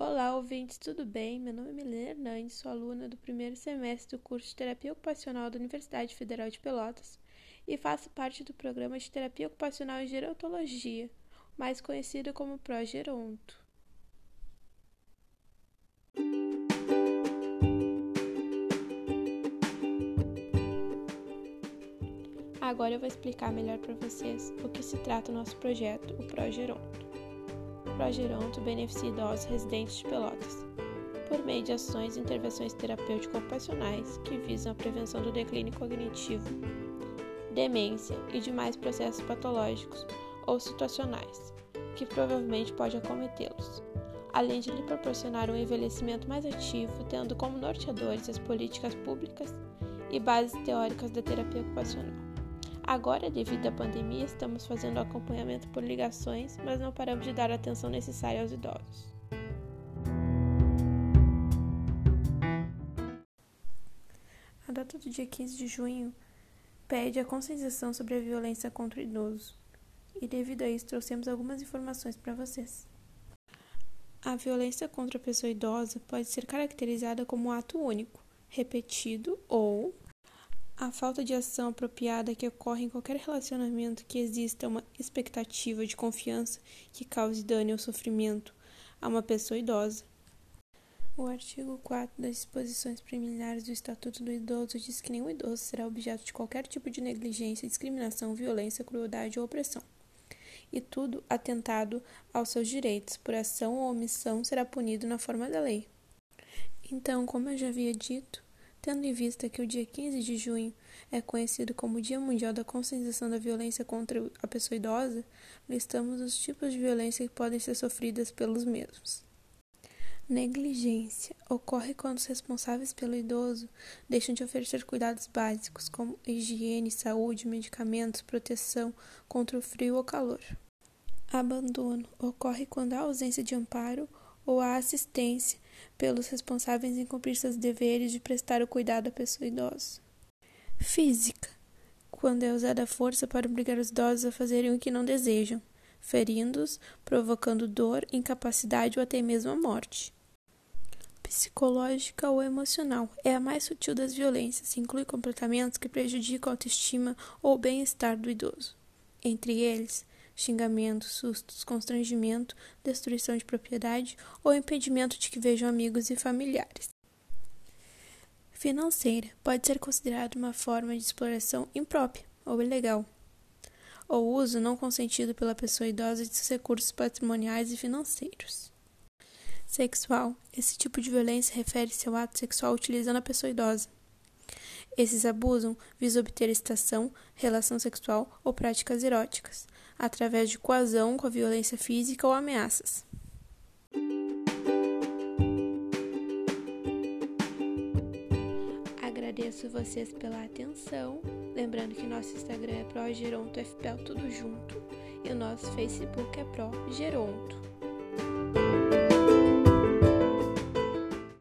Olá, ouvintes, tudo bem? Meu nome é Milena Hernandes, sou aluna do primeiro semestre do curso de Terapia Ocupacional da Universidade Federal de Pelotas e faço parte do programa de Terapia Ocupacional em Gerontologia, mais conhecido como Progeronto. Agora eu vou explicar melhor para vocês o que se trata o nosso projeto, o Progeronto. Progeronto beneficia idosos residentes de Pelotas, por meio de ações e intervenções terapêutico-ocupacionais que visam a prevenção do declínio cognitivo, demência e demais processos patológicos ou situacionais, que provavelmente pode acometê-los, além de lhe proporcionar um envelhecimento mais ativo, tendo como norteadores as políticas públicas e bases teóricas da terapia ocupacional. Agora, devido à pandemia, estamos fazendo acompanhamento por ligações, mas não paramos de dar a atenção necessária aos idosos. A data do dia 15 de junho pede a conscientização sobre a violência contra o idoso. E devido a isso, trouxemos algumas informações para vocês. A violência contra a pessoa idosa pode ser caracterizada como um ato único, repetido ou a falta de ação apropriada que ocorre em qualquer relacionamento que exista uma expectativa de confiança que cause dano ou sofrimento a uma pessoa idosa. O artigo 4 das disposições preliminares do Estatuto do Idoso diz que nenhum idoso será objeto de qualquer tipo de negligência, discriminação, violência, crueldade ou opressão. E tudo atentado aos seus direitos, por ação ou omissão, será punido na forma da lei. Então, como eu já havia dito, Tendo em vista que o dia 15 de junho é conhecido como Dia Mundial da Conscientização da Violência contra a Pessoa Idosa, listamos os tipos de violência que podem ser sofridas pelos mesmos. Negligência ocorre quando os responsáveis pelo idoso deixam de oferecer cuidados básicos como higiene, saúde, medicamentos, proteção contra o frio ou calor. Abandono ocorre quando há ausência de amparo ou a assistência pelos responsáveis em cumprir seus deveres de prestar o cuidado à pessoa idosa. Física quando é usada a força para obrigar os idosos a fazerem o que não desejam, ferindo-os, provocando dor, incapacidade ou até mesmo a morte. Psicológica ou emocional é a mais sutil das violências, inclui comportamentos que prejudicam a autoestima ou bem-estar do idoso. Entre eles, xingamentos, sustos, constrangimento, destruição de propriedade ou impedimento de que vejam amigos e familiares. Financeira pode ser considerada uma forma de exploração imprópria ou ilegal, ou uso não consentido pela pessoa idosa de seus recursos patrimoniais e financeiros. Sexual. Esse tipo de violência refere-se ao ato sexual utilizando a pessoa idosa. Esses abusam visam obter excitação, relação sexual ou práticas eróticas, através de coação com a violência física ou ameaças. Agradeço vocês pela atenção. Lembrando que nosso Instagram é ProGerontoFPL tudo junto e o nosso Facebook é ProGeronto.